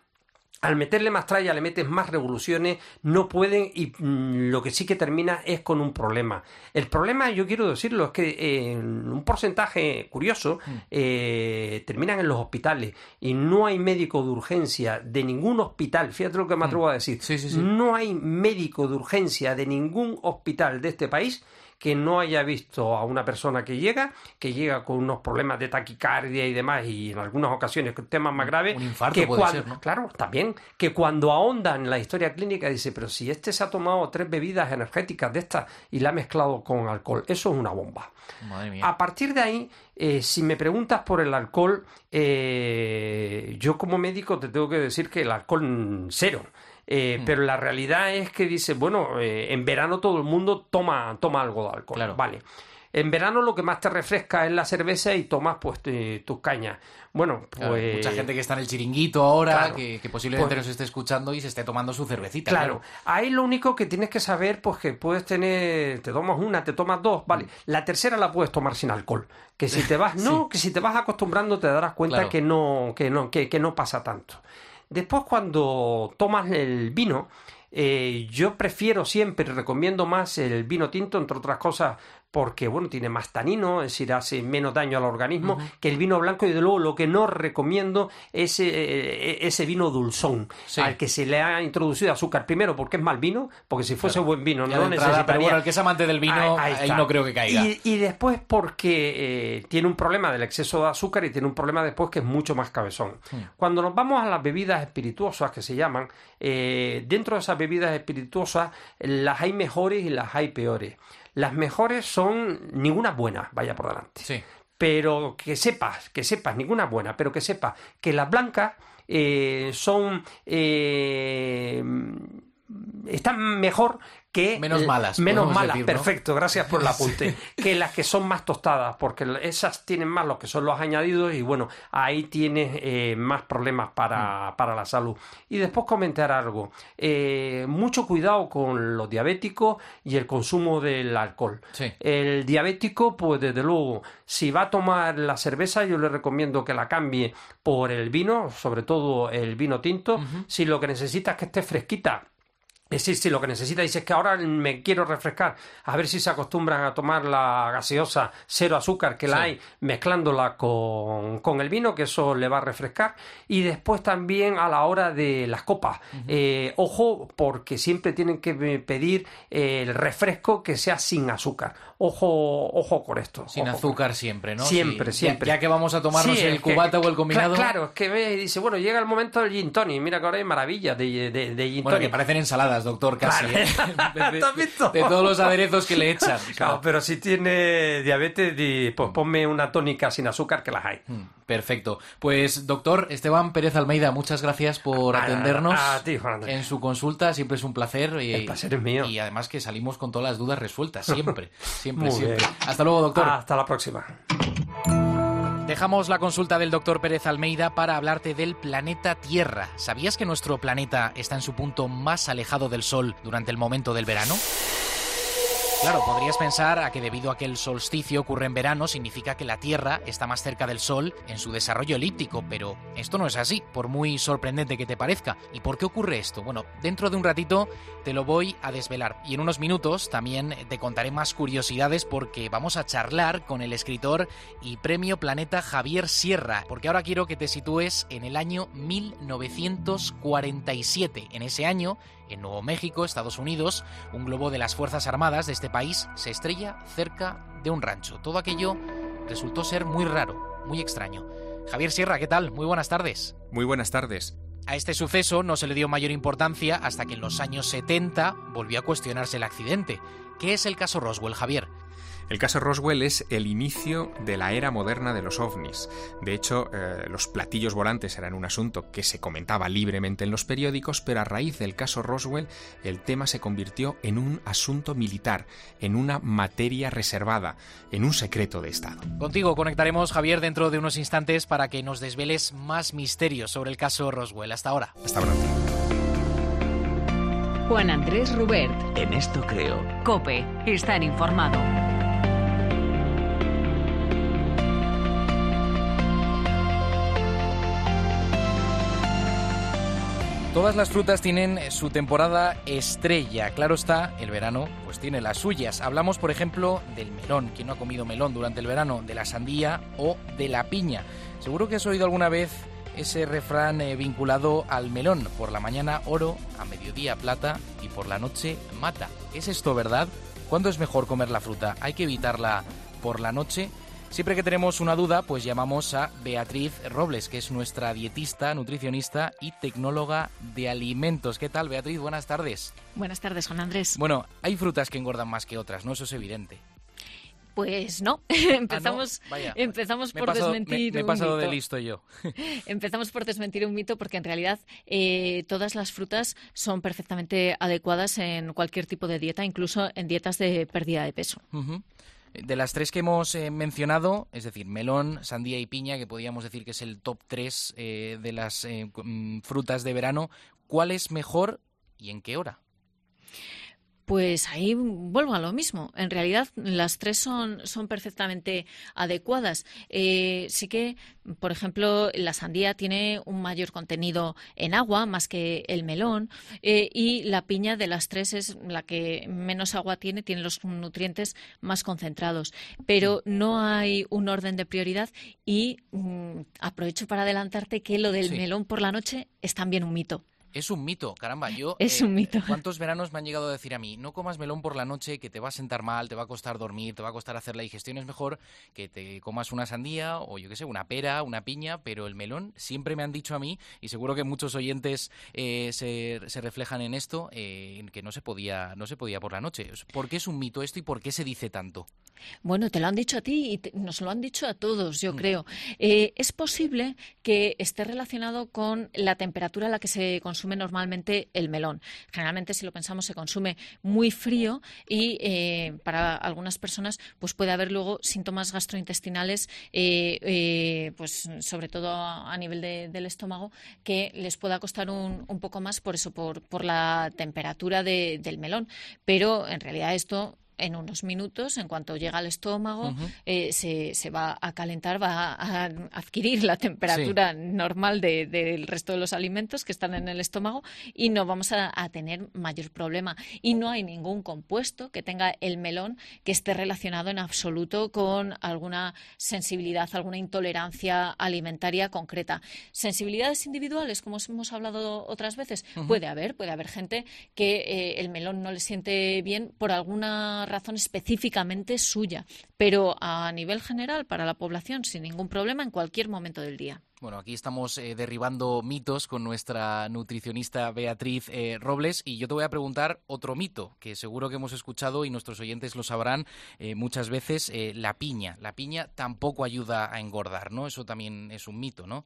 al meterle más tralla, le metes más revoluciones, no pueden y mm, lo que sí que termina es con un problema. El problema, yo quiero decirlo, es que eh, un porcentaje curioso Mm. eh, terminan en los hospitales y no hay médico de urgencia de ningún hospital, fíjate lo que me atrevo a decir, Mm. Sí, sí, sí. no hay médico de urgencia de ningún hospital de este país que no haya visto a una persona que llega, que llega con unos problemas de taquicardia y demás, y en algunas ocasiones con temas más graves, Un infarto que puede cuando, ser, ¿no? claro, también, que cuando ahonda en la historia clínica dice, pero si este se ha tomado tres bebidas energéticas de estas y la ha mezclado con alcohol, eso es una bomba. Madre mía. A partir de ahí, eh, si me preguntas por el alcohol, eh, yo como médico te tengo que decir que el alcohol mm, cero. Eh, Mm. Pero la realidad es que dice, bueno, eh, en verano todo el mundo toma, toma algo de alcohol. Claro. Vale. En verano lo que más te refresca es la cerveza y tomas pues tus cañas. Bueno, pues... Claro, mucha gente que está en el chiringuito ahora, Claro. que, que posiblemente Pues- nos esté escuchando y se esté tomando su cervecita. Claro, ahí lo único que tienes que saber, pues que puedes tener, te tomas una, te tomas dos, vale. La tercera la puedes tomar sin alcohol. Que si te vas, no, que si te vas acostumbrando te darás cuenta que no, que no, que, que no pasa tanto. Después cuando tomas el vino, eh, yo prefiero siempre, recomiendo más el vino tinto, entre otras cosas, porque bueno, tiene más tanino, es decir, hace menos daño al organismo que el vino blanco y de luego lo que no recomiendo es eh, ese vino dulzón Sí. al que se le ha introducido azúcar primero porque es mal vino, porque si fuese buen vino Ya no entrada, pero necesitaría bueno, el que es amante del vino, ahí no creo que caiga. Y, y después porque eh, tiene un problema del exceso de azúcar y tiene un problema después que es mucho más cabezón. Cuando nos vamos a las bebidas espirituosas que se llaman, eh, dentro de esas bebidas espirituosas eh, las hay mejores y las hay peores. Las mejores son ninguna buena, vaya por delante Sí. pero que sepas, que sepas, ninguna buena, pero que sepas que las blancas eh, son eh, están mejor que Menos malas, menos malas, decir, ¿no? perfecto, gracias por el apunte, que las que son más tostadas, porque esas tienen más lo que son los añadidos y bueno, ahí tienes eh, más problemas para, Mm. para la salud. Y después comentar algo, eh, mucho cuidado con los diabéticos y el consumo del alcohol. Sí. El diabético, pues desde luego, si va a tomar la cerveza, yo le recomiendo que la cambie por el vino, sobre todo el vino tinto. Si lo que necesita es que esté fresquita, es decir, si lo que necesita dice es que ahora me quiero refrescar, a ver si se acostumbran a tomar la gaseosa cero azúcar que la Sí. hay, mezclándola con, con el vino, que eso le va a refrescar. Y después también a la hora de las copas. Eh, ojo, porque siempre tienen que pedir eh, el refresco que sea sin azúcar. Ojo, ojo con esto. Sin ojo. azúcar siempre, ¿no? Siempre, Sí. siempre. Ya, ya que vamos a tomarnos Sí, el que- cubata o el combinado. Cla- Claro, es que ve y dice, bueno, llega el momento del gin tonic. Mira que ahora hay maravillas de, de, de gin Bueno, que tonic. parecen ensaladas, doctor, casi. Claro. ¿eh? De, ¿Te has visto? de todos los aderezos que le echan. Claro, pero si tiene diabetes, di- pues ponme una tónica sin azúcar que las hay. Mm, Perfecto. Pues, doctor Esteban Pérez Almeida, muchas gracias por A- atendernos a ti, en su consulta. Siempre es un placer. Y, El placer es mío. Y además que salimos con todas las dudas resueltas. Siempre, siempre, Muy siempre. bien. Hasta luego, doctor. Hasta la próxima. Dejamos la consulta del doctor Pérez Almeida para hablarte del planeta Tierra. ¿Sabías que nuestro planeta está en su punto más alejado del Sol durante el momento del verano? Claro, podrías pensar a que debido a que el solsticio ocurre en verano significa que la Tierra está más cerca del Sol en su desarrollo elíptico, pero esto no es así, por muy sorprendente que te parezca. ¿Y por qué ocurre esto? Bueno, dentro de un ratito te lo voy a desvelar y en unos minutos también te contaré más curiosidades porque vamos a charlar con el escritor y premio Planeta Javier Sierra, porque ahora quiero que te sitúes en el año 1947. En ese año, en Nuevo México, Estados Unidos, un globo de las Fuerzas Armadas de este país se estrella cerca de un rancho. Todo aquello resultó ser muy raro, muy extraño. Javier Sierra, ¿qué tal? Muy buenas tardes. Muy buenas tardes. A este suceso no se le dio mayor importancia hasta que en los años 70 volvió a cuestionarse el accidente. ¿Qué es el caso Roswell, Javier? El caso Roswell es el inicio de la era moderna de los ovnis. De hecho, eh, los platillos volantes eran un asunto que se comentaba libremente en los periódicos, pero a raíz del caso Roswell el tema se convirtió en un asunto militar, en una materia reservada, en un secreto de Estado. Contigo conectaremos, Javier, dentro de unos instantes para que nos desveles más misterios sobre el caso Roswell. Hasta ahora. Hasta pronto. Juan Andrés Rubert. En esto creo. Cope. Estar informado. Todas las frutas tienen su temporada estrella. Claro está, el verano pues tiene las suyas. Hablamos, por ejemplo, del melón. ¿Quién no ha comido melón durante el verano? De la sandía o de la piña. Seguro que has oído alguna vez ese refrán eh, vinculado al melón. Por la mañana oro, a mediodía plata y por la noche mata. ¿Es esto verdad? ¿Cuándo es mejor comer la fruta? ¿Hay que evitarla por la noche? Siempre que tenemos una duda, pues llamamos a Beatriz Robles, que es nuestra dietista, nutricionista y tecnóloga de alimentos. ¿Qué tal, Beatriz? Buenas tardes. Buenas tardes, Juan Andrés. Bueno, hay frutas que engordan más que otras, ¿no? Eso es evidente. Pues no, empezamos, Ah, empezamos he por pasado- desmentir me- me he un pasado de listo yo. Empezamos por desmentir un mito porque en realidad eh, todas las frutas son perfectamente adecuadas en cualquier tipo de dieta, incluso en dietas de pérdida de peso. De las tres que hemos eh, mencionado, es decir, melón, sandía y piña, que podríamos decir que es el top 3 de las eh, mm, frutas de verano, ¿cuál es mejor y en qué hora? Pues ahí vuelvo a lo mismo. En realidad, las tres son, son perfectamente adecuadas. Eh, sí que, por ejemplo, la sandía tiene un mayor contenido en agua, más que el melón, eh, y la piña de las tres es la que menos agua tiene, tiene los nutrientes más concentrados. Pero no hay un orden de prioridad y mm, aprovecho para adelantarte que lo del Sí. melón por la noche es también un mito. Es un mito, caramba. Yo, Es un mito. ¿Cuántos veranos me han llegado a decir a mí, no comas melón por la noche, que te va a sentar mal, te va a costar dormir, te va a costar hacer la digestión? Es mejor que te comas una sandía o yo qué sé, una pera, una piña, pero el melón siempre me han dicho a mí, y seguro que muchos oyentes eh, se, se reflejan en esto, eh, que no se, podía, no se podía por la noche. ¿Por qué es un mito esto y por qué se dice tanto? Bueno, te lo han dicho a ti y te- nos lo han dicho a todos, yo Mm. creo. Eh, es posible que esté relacionado con la temperatura a la que se consume normalmente el melón. Generalmente, si lo pensamos, se consume muy frío y eh, para algunas personas pues puede haber luego síntomas gastrointestinales, eh, eh, pues sobre todo a, nivel de- del estómago, que les pueda costar un, un poco más por eso, por, la temperatura de- del melón. Pero en realidad esto en unos minutos, en cuanto llega al estómago, eh, se, se va a calentar, va a adquirir la temperatura normal de- del resto de los alimentos que están en el estómago y no vamos a, a tener mayor problema. Y no hay ningún compuesto que tenga el melón que esté relacionado en absoluto con alguna sensibilidad, alguna intolerancia alimentaria concreta. Sensibilidades individuales, como hemos hablado otras veces, puede haber, puede haber gente que eh, el melón no le siente bien por alguna razón específicamente suya, pero a nivel general para la población sin ningún problema en cualquier momento del día. Bueno, aquí estamos eh, derribando mitos con nuestra nutricionista Beatriz eh, Robles y yo te voy a preguntar otro mito que seguro que hemos escuchado y nuestros oyentes lo sabrán eh, muchas veces, la piña. La piña tampoco ayuda a engordar, ¿no? Eso también es un mito, ¿no?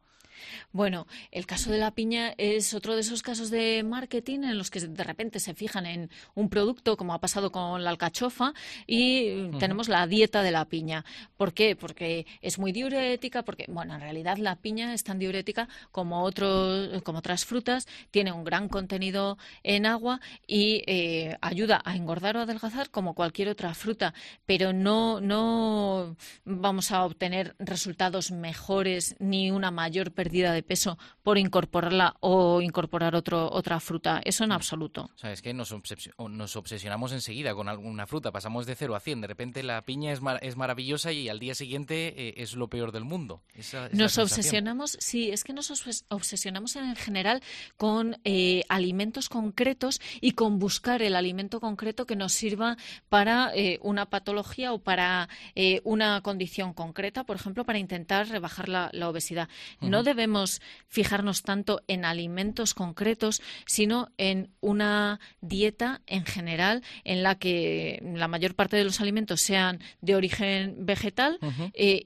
Bueno, el caso de la piña es otro de esos casos de marketing en los que de repente se fijan en un producto, como ha pasado con la alcachofa, y mm, tenemos la dieta de la piña. ¿Por qué? Porque es muy diurética, porque, bueno, en realidad la piña es tan diurética como, otros, como otras frutas, tiene un gran contenido en agua y eh, ayuda a engordar o adelgazar como cualquier otra fruta, pero no, no vamos a obtener resultados mejores ni una mayor pérdida de peso por incorporarla o incorporar otro, otra fruta. Eso en absoluto. O sea, es que nos, obsesio- o nos obsesionamos enseguida con alguna fruta, pasamos de 0 a 100, de repente la piña es, mar- es maravillosa y al día siguiente eh, es lo peor del mundo. Esa es la Nos sensación. Obsesionamos, sí, es que nos obses- obsesionamos en general con eh, alimentos concretos y con buscar el alimento concreto que nos sirva para eh, una patología o para eh, una condición concreta, por ejemplo, para intentar rebajar la, la obesidad. No debemos fijarnos tanto en alimentos concretos, sino en una dieta en general en la que la mayor parte de los alimentos sean de origen vegetal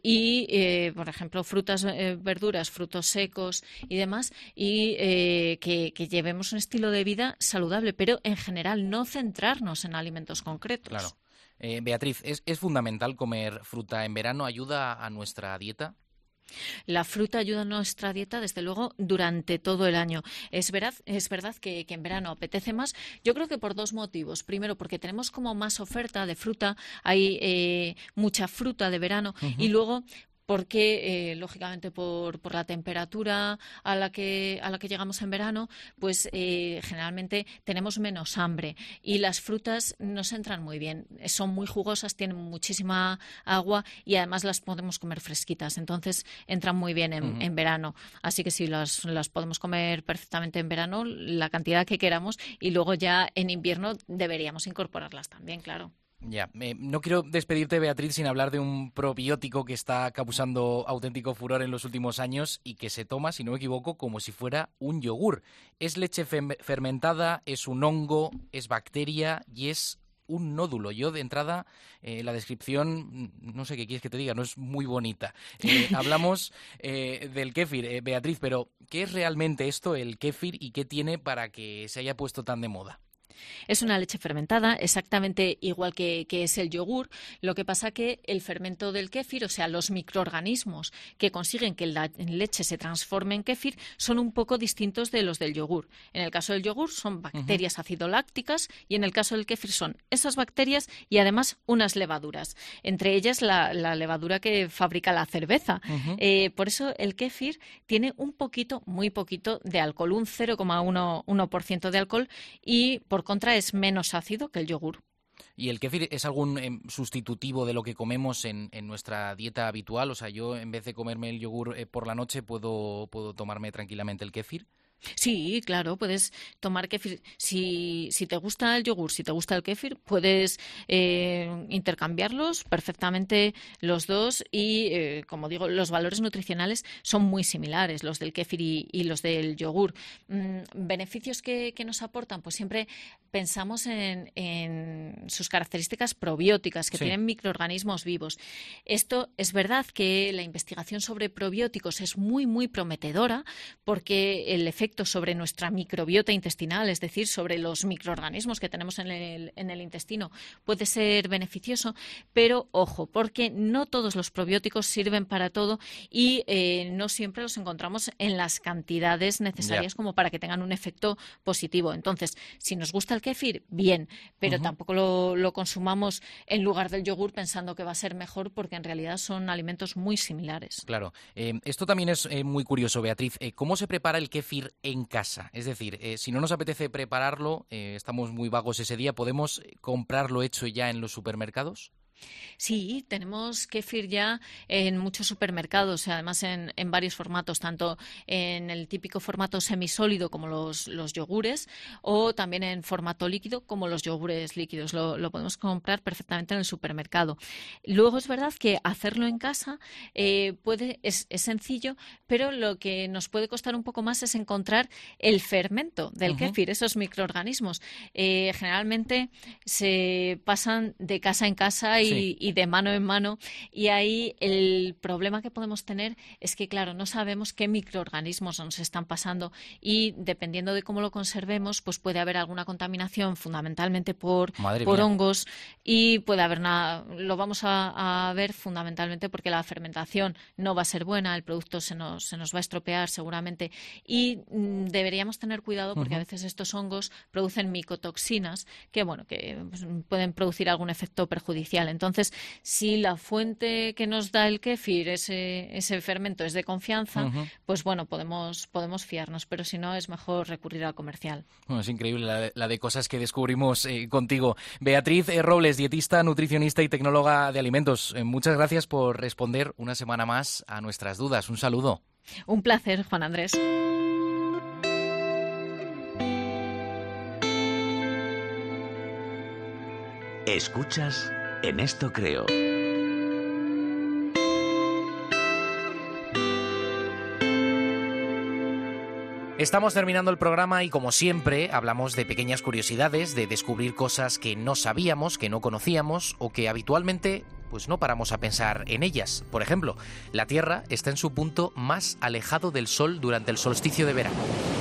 y, por ejemplo, frutas, eh, verduras, frutos secos y demás, y eh, que, que llevemos un estilo de vida saludable, pero en general no centrarnos en alimentos concretos. Claro. Eh, Beatriz, ¿es, ¿es fundamental comer fruta en verano? ¿Ayuda a nuestra dieta? La fruta ayuda a nuestra dieta, desde luego, durante todo el año. Es verdad, es verdad que, en verano apetece más. Yo creo que por dos motivos. Primero, porque tenemos como más oferta de fruta, hay eh, mucha fruta de verano. Y luego, porque eh, lógicamente por, por, la temperatura a la que a la que llegamos en verano pues eh, generalmente tenemos menos hambre y las frutas nos entran muy bien. Son muy jugosas tienen muchísima agua y además las podemos comer fresquitas. Entonces entran muy bien en, en verano. Así que sí las, las podemos comer perfectamente en verano la cantidad que queramos y luego ya en invierno deberíamos incorporarlas también claro ya, no quiero despedirte, Beatriz, sin hablar de un probiótico que está causando auténtico furor en los últimos años y que se toma, si no me equivoco, como si fuera un yogur. Es leche fermentada, es un hongo, es bacteria y es un nódulo. Yo de entrada, eh, la descripción, no sé qué quieres que te diga, no es muy bonita. Eh, hablamos eh, del kéfir, Beatriz, pero ¿qué es realmente esto, el kéfir, y qué tiene para que se haya puesto tan de moda? Es una leche fermentada, exactamente igual que, es el yogur. Lo que pasa que el fermento del kéfir, o sea, los microorganismos que consiguen que la leche se transforme en kéfir, son un poco distintos de los del yogur. En el caso del yogur son bacterias acidolácticas y en el caso del kéfir son esas bacterias y además unas levaduras. Entre ellas la, levadura que fabrica la cerveza. Eh, por eso el kéfir tiene un poquito, muy poquito de alcohol, un 0,1% de alcohol y por contra es menos ácido que el yogur. ¿Y el kéfir es algún em, sustitutivo de lo que comemos en, nuestra dieta habitual? O sea, yo en vez de comerme el yogur eh, por la noche, ¿puedo, ¿puedo tomarme tranquilamente el kéfir? Sí, claro, puedes tomar kéfir. Si, si te gusta el yogur, si te gusta el kéfir, puedes eh, intercambiarlos perfectamente los dos y, eh, como digo, los valores nutricionales son muy similares, los del kéfir y, los del yogur. Mm, beneficios que, nos aportan, pues siempre pensamos en, sus características probióticas, que tienen microorganismos vivos. Esto es verdad que la investigación sobre probióticos es muy, muy prometedora porque el efecto sobre nuestra microbiota intestinal, es decir, sobre los microorganismos que tenemos en el, en el intestino, puede ser beneficioso, pero ojo, porque no todos los probióticos sirven para todo y eh, no siempre los encontramos en las cantidades necesarias como para que tengan un efecto positivo. Entonces, si nos gusta el kéfir, bien, pero tampoco lo, consumamos en lugar del yogur pensando que va a ser mejor porque en realidad son alimentos muy similares. Claro. Eh, esto también es eh, muy curioso, Beatriz. ¿Cómo se prepara el kéfir en casa. Es decir, eh, si no nos apetece prepararlo, eh, estamos muy vagos ese día, ¿podemos comprarlo hecho ya en los supermercados? Sí, tenemos kefir ya en muchos supermercados, además en, varios formatos, tanto en el típico formato semisólido como los, yogures o también en formato líquido como los yogures líquidos. Lo, podemos comprar perfectamente en el supermercado. Luego es verdad que hacerlo en casa eh, puede, es, sencillo, pero lo que nos puede costar un poco más es encontrar el fermento del kefir, esos microorganismos. Eh, generalmente se pasan de casa en casa y y, de mano en mano. Y ahí el problema que podemos tener es que, claro, no sabemos qué microorganismos nos están pasando y dependiendo de cómo lo conservemos, pues puede haber alguna contaminación fundamentalmente por, por hongos y puede haber nada, lo vamos a, ver fundamentalmente porque la fermentación no va a ser buena, el producto se nos, se nos va a estropear seguramente y mm, deberíamos tener cuidado porque a veces estos hongos producen micotoxinas que, bueno, que pues, pueden producir algún efecto perjudicial. Entonces, si la fuente que nos da el kéfir, ese, ese fermento, es de confianza, pues bueno, podemos, podemos fiarnos, pero si no, es mejor recurrir al comercial. Bueno, es increíble la, de cosas que descubrimos eh, contigo. Beatriz eh, Robles, dietista, nutricionista y tecnóloga de alimentos, eh, muchas gracias por responder una semana más a nuestras dudas. Un saludo. Un placer, Juan Andrés. Escuchas en esto creo. Estamos terminando el programa y como siempre hablamos de pequeñas curiosidades, de descubrir cosas que no sabíamos, que no conocíamos o que habitualmente pues no paramos a pensar en ellas. Por ejemplo, la Tierra está en su punto más alejado del Sol durante el solsticio de verano.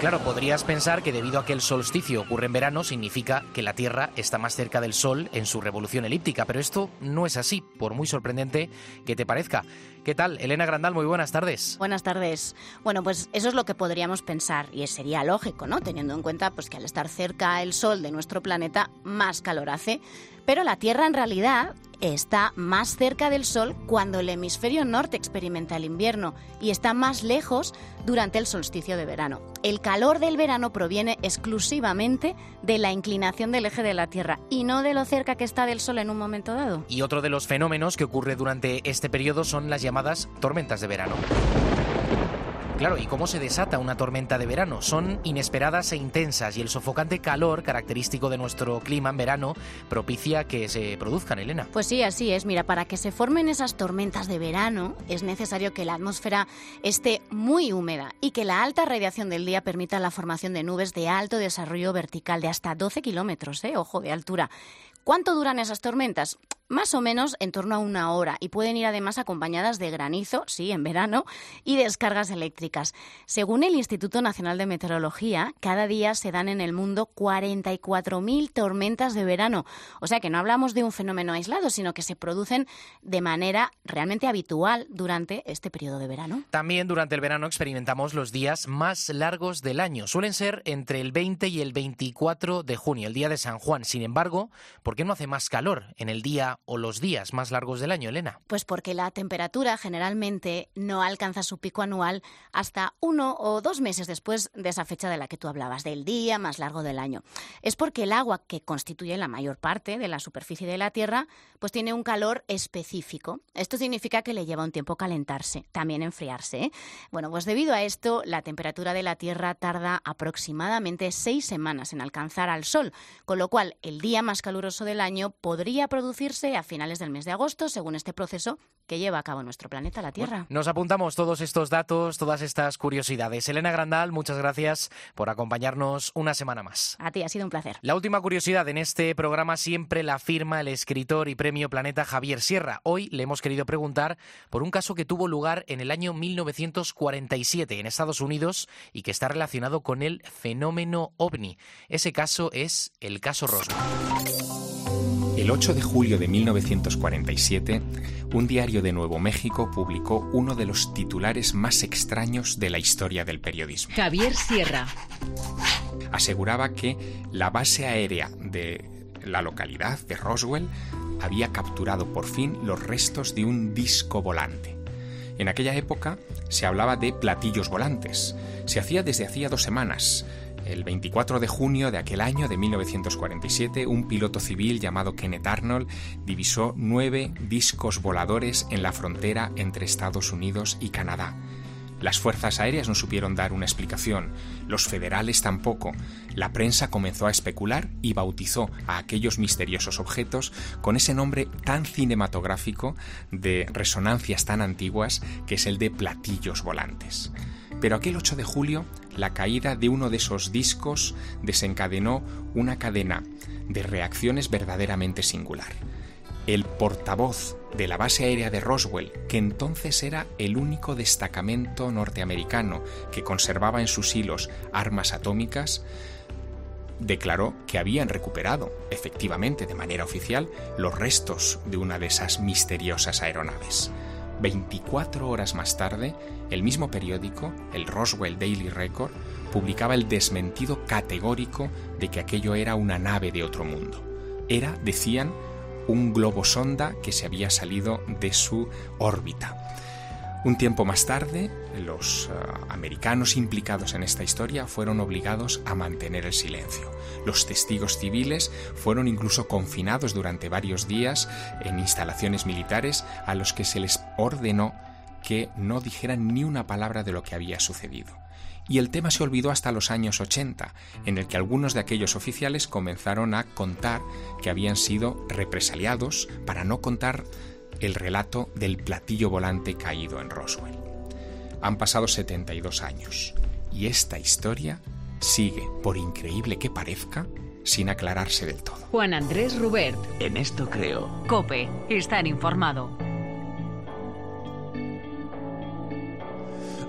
Claro, podrías pensar que debido a que el solsticio ocurre en verano, significa que la Tierra está más cerca del Sol en su revolución elíptica, pero esto no es así, por muy sorprendente que te parezca. ¿Qué tal? Elena Grandal, muy buenas tardes. Buenas tardes. Bueno, pues eso es lo que podríamos pensar y sería lógico, ¿no? Teniendo en cuenta pues que al estar cerca el sol de nuestro planeta más calor hace, pero la Tierra en realidad está más cerca del Sol cuando el hemisferio norte experimenta el invierno y está más lejos durante el solsticio de verano. El calor del verano proviene exclusivamente de la inclinación del eje de la Tierra y no de lo cerca que está del Sol en un momento dado. Y otro de los fenómenos que ocurre durante este periodo son las llamadas tormentas de verano. Claro, ¿y cómo se desata una tormenta de verano? Son inesperadas e intensas y el sofocante calor característico de nuestro clima en verano propicia que se produzcan, Elena. Pues sí, así es. Mira, para que se formen esas tormentas de verano es necesario que la atmósfera esté muy húmeda y que la alta radiación del día permita la formación de nubes de alto desarrollo vertical de hasta 12 kilómetros, ¿eh? ojo, de altura. ¿Cuánto duran esas tormentas? Más o menos en torno a una hora y pueden ir además acompañadas de granizo, sí, en verano, y descargas eléctricas. Según el Instituto Nacional de Meteorología, cada día se dan en el mundo 44.000 tormentas de verano. O sea que no hablamos de un fenómeno aislado, sino que se producen de manera realmente habitual durante este periodo de verano. También durante el verano experimentamos los días más largos del año. Suelen ser entre el 20 y el 24 de junio, el día de San Juan. Sin embargo, ¿por qué no hace más calor en el día o los días más largos del año, Elena? Pues porque la temperatura generalmente no alcanza su pico anual hasta uno o dos meses después de esa fecha de la que tú hablabas, del día más largo del año. Es porque el agua que constituye la mayor parte de la superficie de la Tierra, pues tiene un calor específico. Esto significa que le lleva un tiempo calentarse, también enfriarse. ¿eh? Bueno, pues debido a esto, la temperatura de la Tierra tarda aproximadamente seis semanas en alcanzar al Sol, con lo cual el día más caluroso del año podría producirse a finales del mes de agosto, según este proceso que lleva a cabo nuestro planeta, la Tierra. Nos apuntamos todos estos datos, todas estas curiosidades. Elena Grandal, muchas gracias por acompañarnos una semana más. A ti, ha sido un placer. La última curiosidad en este programa siempre la firma el escritor y premio Planeta Javier Sierra. Hoy le hemos querido preguntar por un caso que tuvo lugar en el año 1947 en Estados Unidos y que está relacionado con el fenómeno ovni. Ese caso es el caso Roswell. El 8 de julio de 1947, un diario de Nuevo México publicó uno de los titulares más extraños de la historia del periodismo. Javier Sierra. Aseguraba que la base aérea de la localidad de Roswell había capturado por fin los restos de un disco volante. En aquella época se hablaba de platillos volantes. Se hacía desde hacía dos semanas. El 24 de junio de aquel año de 1947, un piloto civil llamado Kenneth Arnold divisó nueve discos voladores en la frontera entre Estados Unidos y Canadá. Las fuerzas aéreas no supieron dar una explicación, los federales tampoco. La prensa comenzó a especular y bautizó a aquellos misteriosos objetos con ese nombre tan cinematográfico de resonancias tan antiguas que es el de platillos volantes. Pero aquel 8 de julio, la caída de uno de esos discos desencadenó una cadena de reacciones verdaderamente singular. El portavoz de la base aérea de Roswell, que entonces era el único destacamento norteamericano que conservaba en sus hilos armas atómicas, declaró que habían recuperado, efectivamente de manera oficial, los restos de una de esas misteriosas aeronaves. 24 horas más tarde, el mismo periódico, el Roswell Daily Record, publicaba el desmentido categórico de que aquello era una nave de otro mundo. Era, decían, un globo sonda que se había salido de su órbita. Un tiempo más tarde, los uh, americanos implicados en esta historia fueron obligados a mantener el silencio. Los testigos civiles fueron incluso confinados durante varios días en instalaciones militares a los que se les ordenó que no dijeran ni una palabra de lo que había sucedido. Y el tema se olvidó hasta los años 80, en el que algunos de aquellos oficiales comenzaron a contar que habían sido represaliados para no contar el relato del platillo volante caído en Roswell. Han pasado 72 años y esta historia sigue, por increíble que parezca, sin aclararse del todo. Juan Andrés Rubert. En esto creo. Cope. Estar informado.